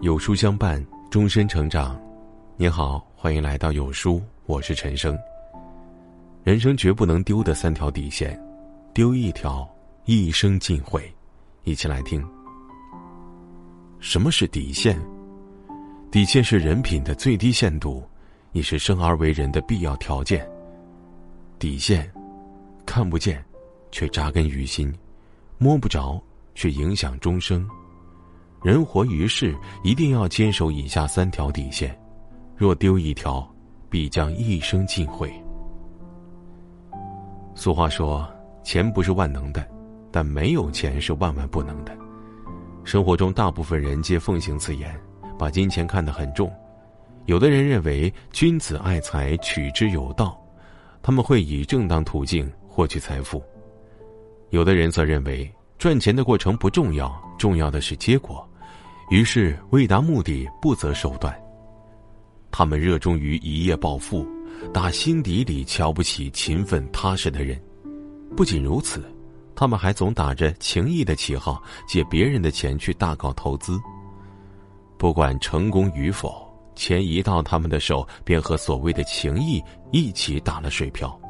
有书相伴，终身成长。你好，欢迎来到有书，我是陈生。人生绝不能丢的三条底线，丢一条，一生尽毁。一起来听。什么是底线？底线是人品的最低限度，也是生而为人的必要条件。底线，看不见，却扎根于心；摸不着，却影响终生。人活于世，一定要坚守以下三条底线，若丢一条，必将一生尽毁。俗话说：“钱不是万能的，但没有钱是万万不能的。”生活中，大部分人皆奉行此言，把金钱看得很重。有的人认为君子爱财，取之有道，他们会以正当途径获取财富；有的人则认为赚钱的过程不重要，重要的是结果。于是，为达目的不择手段。他们热衷于一夜暴富，打心底里瞧不起勤奋踏实的人。不仅如此，他们还总打着情谊的旗号，借别人的钱去大搞投资。不管成功与否，钱一到他们的手，便和所谓的情谊一起打了水漂。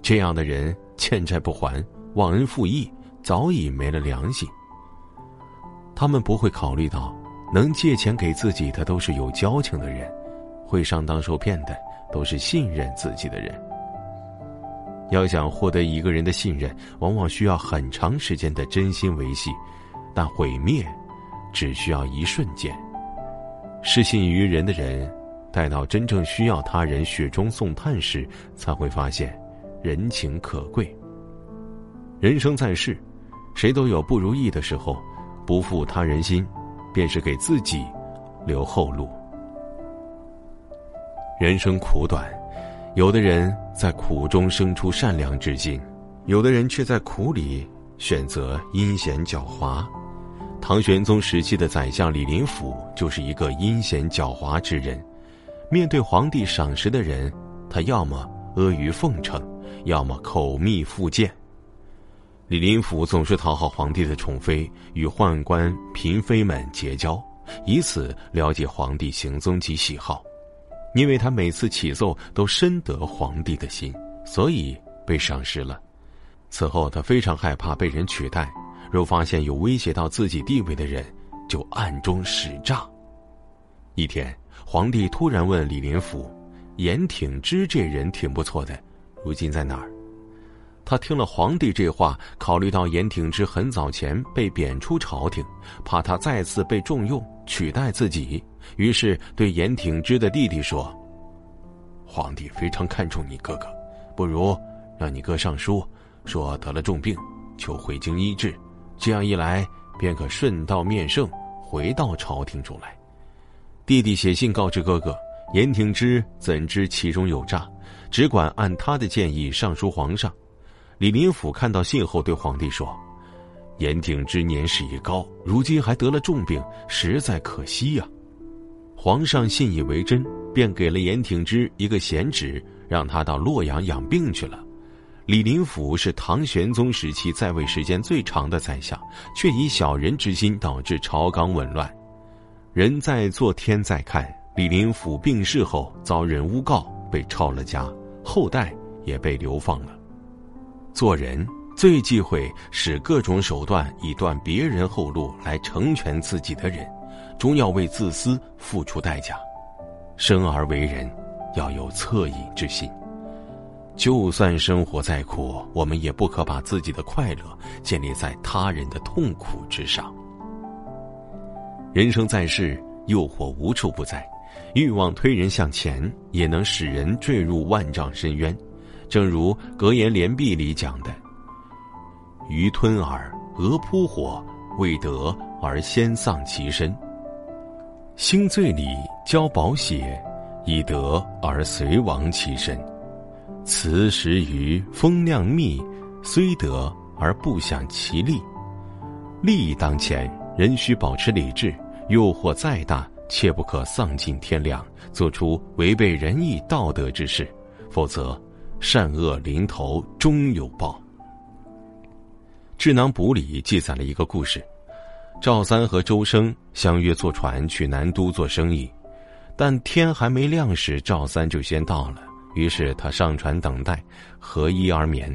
这样的人欠债不还，忘恩负义，早已没了良心。他们不会考虑到，能借钱给自己的都是有交情的人，会上当受骗的都是信任自己的人。要想获得一个人的信任，往往需要很长时间的真心维系，但毁灭只需要一瞬间。失信于人的人，待到真正需要他人雪中送炭时，才会发现人情可贵。人生在世，谁都有不如意的时候。不负他人心，便是给自己留后路。人生苦短，有的人在苦中生出善良之心，有的人却在苦里选择阴险狡猾。唐玄宗时期的宰相李林甫就是一个阴险狡猾之人。面对皇帝赏识的人，他要么阿谀奉承，要么口蜜腹剑。李林甫总是讨好皇帝的宠妃，与宦官嫔妃们结交，以此了解皇帝行踪及喜好。因为他每次起奏都深得皇帝的心，所以被赏识了。此后，他非常害怕被人取代，若发现有威胁到自己地位的人，就暗中使诈。一天，皇帝突然问李林甫：“严挺之这人挺不错的，如今在哪儿？”他听了皇帝这话，考虑到严挺之很早前被贬出朝廷，怕他再次被重用取代自己，于是对严挺之的弟弟说：“皇帝非常看重你哥哥，不如让你哥上书，说得了重病，求回京医治，这样一来便可顺道面圣，回到朝廷中来。”弟弟写信告知哥哥，严挺之怎知其中有诈，只管按他的建议上书皇上。李林甫看到信后，对皇帝说：“严挺之年事已高，如今还得了重病，实在可惜呀。”皇上信以为真，便给了严挺之一个闲职，让他到洛阳养病去了。李林甫是唐玄宗时期在位时间最长的宰相，却以小人之心导致朝纲紊乱。人在做，天在看。李林甫病逝后，遭人诬告，被抄了家，后代也被流放了。做人最忌讳使各种手段以断别人后路来成全自己的人，终要为自私付出代价。生而为人，要有恻隐之心。就算生活再苦，我们也不可把自己的快乐建立在他人的痛苦之上。人生在世，诱惑无处不在，欲望推人向前，也能使人坠入万丈深渊。正如格言联璧里讲的：“鱼吞饵，鹅扑火，未得而先丧其身。星醉里交宝血，以得而随亡其身。辞时于风酿蜜，虽得而不享其利。利益当前，人需保持理智。诱惑再大，切不可丧尽天良，做出违背仁义道德之事，否则。”善恶临头终有报。《智囊补》里记载了一个故事：赵三和周生相约坐船去南都做生意，但天还没亮时，赵三就先到了。于是他上船等待，合衣而眠。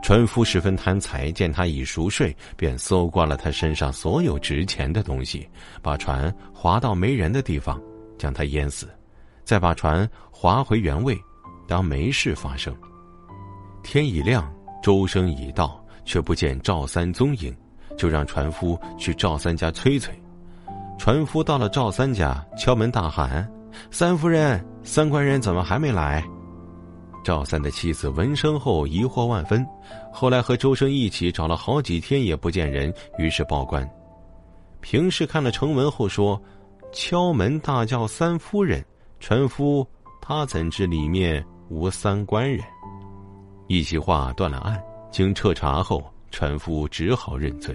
船夫十分贪财，见他已熟睡，便搜刮了他身上所有值钱的东西，把船划到没人的地方，将他淹死，再把船划回原位，当没事发生。天已亮，周生已到，却不见赵三踪影。就让船夫去赵三家催催。船夫到了赵三家，敲门大喊：“三夫人，三官人怎么还没来？”赵三的妻子闻声后疑惑万分，后来和周生一起找了好几天也不见人，于是报官。平氏看了呈文后说：“敲门大叫三夫人，船夫他怎知里面无三官人？”一席话断了案。经彻查后，船夫只好认罪。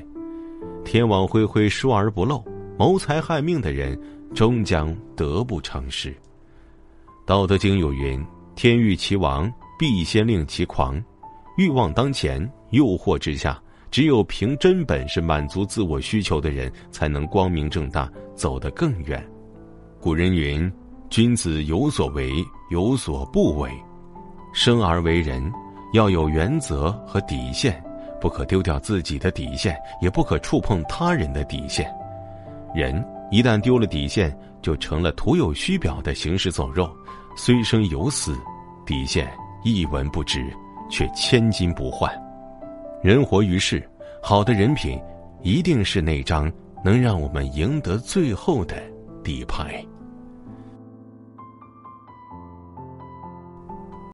天网恢恢，疏而不漏。谋财害命的人，终将得不偿失。《道德经》有云：“天欲其亡，必先令其狂。”欲望当前，诱惑之下，只有凭真本事满足自我需求的人，才能光明正大走得更远。古人云：“君子有所为，有所不为。”生而为人，要有原则和底线。不可丢掉自己的底线，也不可触碰他人的底线。人一旦丢了底线，就成了徒有虚表的行尸走肉，虽生犹死，底线一文不值，却千金不换。人活于世，好的人品，一定是那张能让我们赢得最后的底牌。